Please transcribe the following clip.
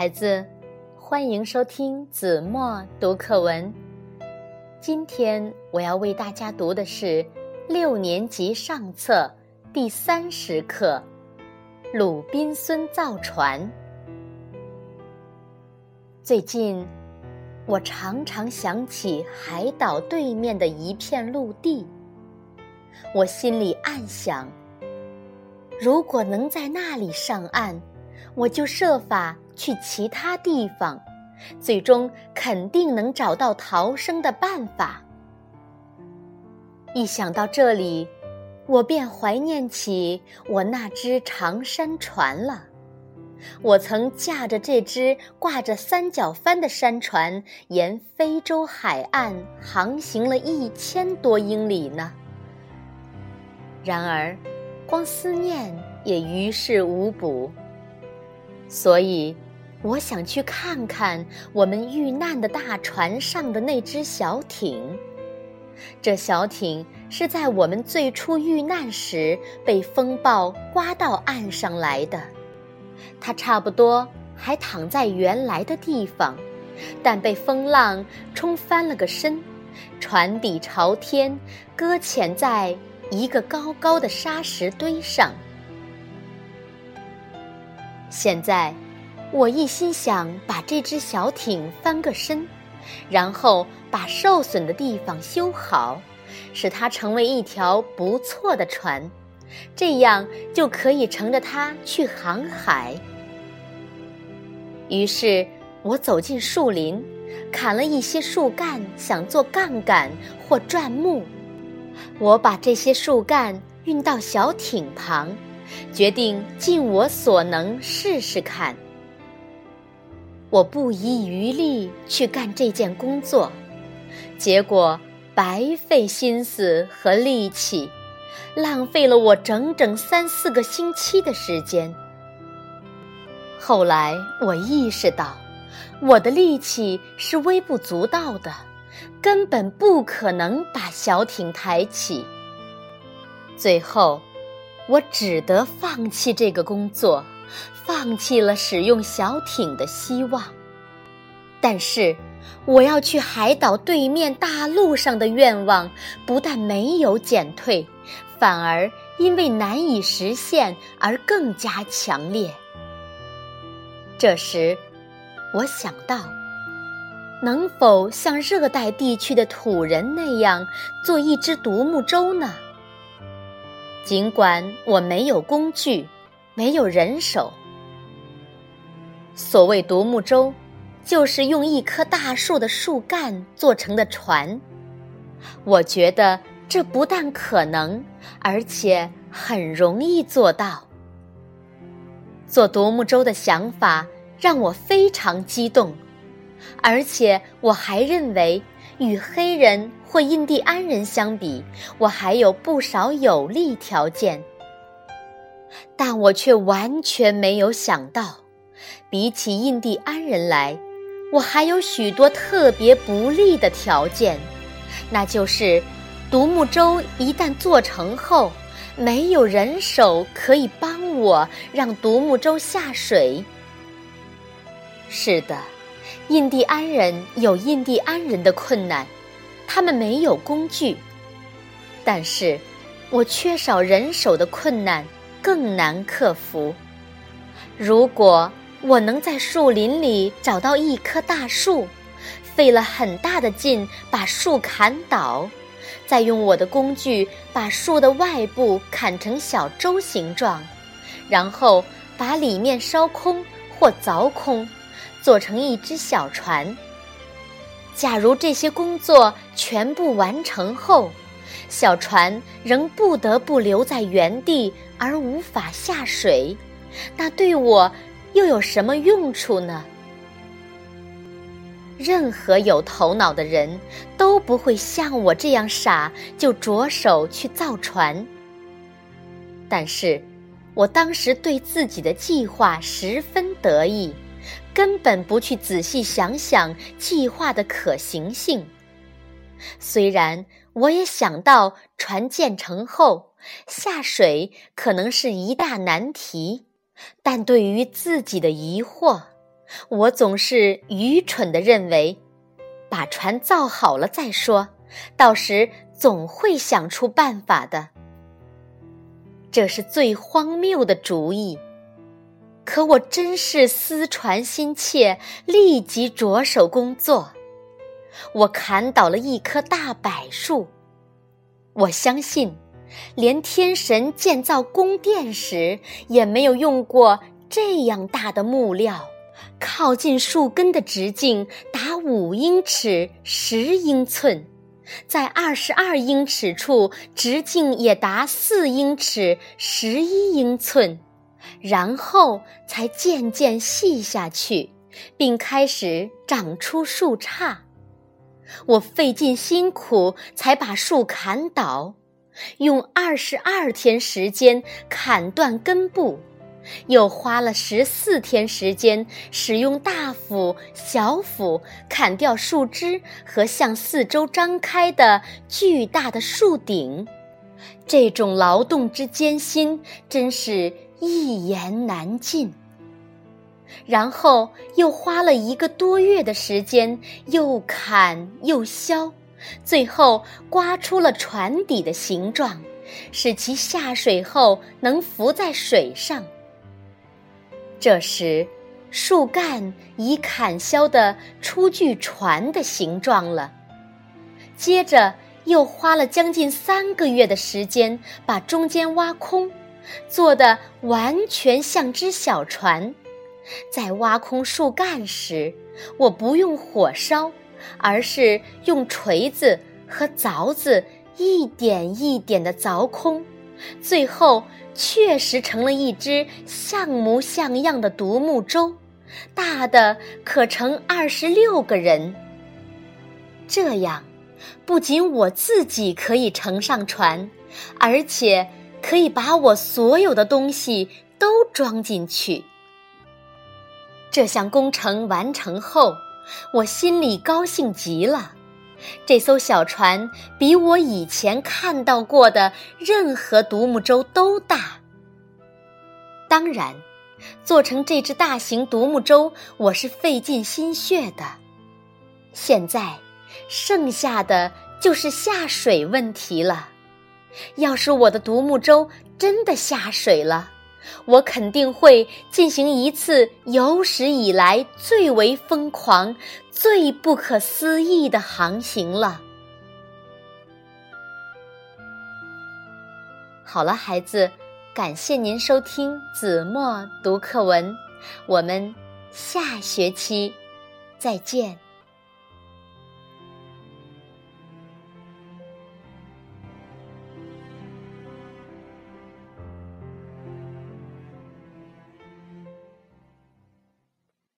孩子，欢迎收听子墨读课文。今天我要为大家读的是六年级上册第三十课《鲁滨孙造船》。最近，我常常想起海岛对面的一片陆地，我心里暗想：如果能在那里上岸，我就设法。去其他地方，最终肯定能找到逃生的办法。一想到这里，我便怀念起我那只长山船了。我曾驾着这只挂着三角帆的山船，沿非洲海岸航行了一千多英里呢。然而，光思念也于事无补，所以。我想去看看我们遇难的大船上的那只小艇。这小艇是在我们最初遇难时被风暴刮到岸上来的。它差不多还躺在原来的地方，但被风浪冲翻了个身，船底朝天，搁浅在一个高高的沙石堆上。现在。我一心想把这只小艇翻个身，然后把受损的地方修好，使它成为一条不错的船，这样就可以乘着它去航海。于是我走进树林，砍了一些树干，想做杠杆或转木。我把这些树干运到小艇旁，决定尽我所能试试看。我不遗余力去干这件工作，结果白费心思和力气，浪费了我整整三四个星期的时间。后来我意识到，我的力气是微不足道的，根本不可能把小艇抬起。最后，我只得放弃这个工作。放弃了使用小艇的希望，但是我要去海岛对面大陆上的愿望不但没有减退，反而因为难以实现而更加强烈。这时，我想到，能否像热带地区的土人那样做一只独木舟呢？尽管我没有工具，没有人手。所谓独木舟，就是用一棵大树的树干做成的船。我觉得这不但可能，而且很容易做到。做独木舟的想法让我非常激动，而且我还认为，与黑人或印第安人相比，我还有不少有利条件。但我却完全没有想到。比起印第安人来，我还有许多特别不利的条件，那就是独木舟一旦做成后，没有人手可以帮我让独木舟下水。是的，印第安人有印第安人的困难，他们没有工具，但是我缺少人手的困难更难克服。如果我能在树林里找到一棵大树，费了很大的劲把树砍倒，再用我的工具把树的外部砍成小舟形状，然后把里面烧空或凿空，做成一只小船。假如这些工作全部完成后，小船仍不得不留在原地而无法下水，那对我。又有什么用处呢？任何有头脑的人都不会像我这样傻，就着手去造船。但是，我当时对自己的计划十分得意，根本不去仔细想想计划的可行性。虽然我也想到船建成后下水可能是一大难题。但对于自己的疑惑，我总是愚蠢的认为，把船造好了再说，到时总会想出办法的。这是最荒谬的主意。可我真是思船心切，立即着手工作。我砍倒了一棵大柏树。我相信，连天神建造宫殿时也没有用过这样大的木料。靠近树根的直径达五英尺十英寸，在二十二英尺处直径也达四英尺十一英寸，然后才渐渐细下去，并开始长出树杈。我费尽辛苦才把树砍倒，用二十二天时间砍断根部。又花了十四天时间，使用大斧、小斧砍掉树枝和向四周张开的巨大的树顶。这种劳动之艰辛，真是一言难尽。然后又花了一个多月的时间，又砍又削，最后刮出了船底的形状，使其下水后能浮在水上。这时，树干已砍削的出具船的形状了。接着，又花了将近三个月的时间，把中间挖空，做的完全像只小船。在挖空树干时，我不用火烧，而是用锤子和凿子一点一点的凿空，最后。确实成了一只像模像样的独木舟，大的可乘二十六个人。这样，不仅我自己可以乘上船，而且可以把我所有的东西都装进去。这项工程完成后，我心里高兴极了。这艘小船比我以前看到过的任何独木舟都大。当然，做成这只大型独木舟，我是费尽心血的。现在，剩下的就是下水问题了。要是我的独木舟真的下水了，我肯定会进行一次有史以来最为疯狂、最不可思议的航行了。好了，孩子，感谢您收听子墨读课文，我们下学期再见。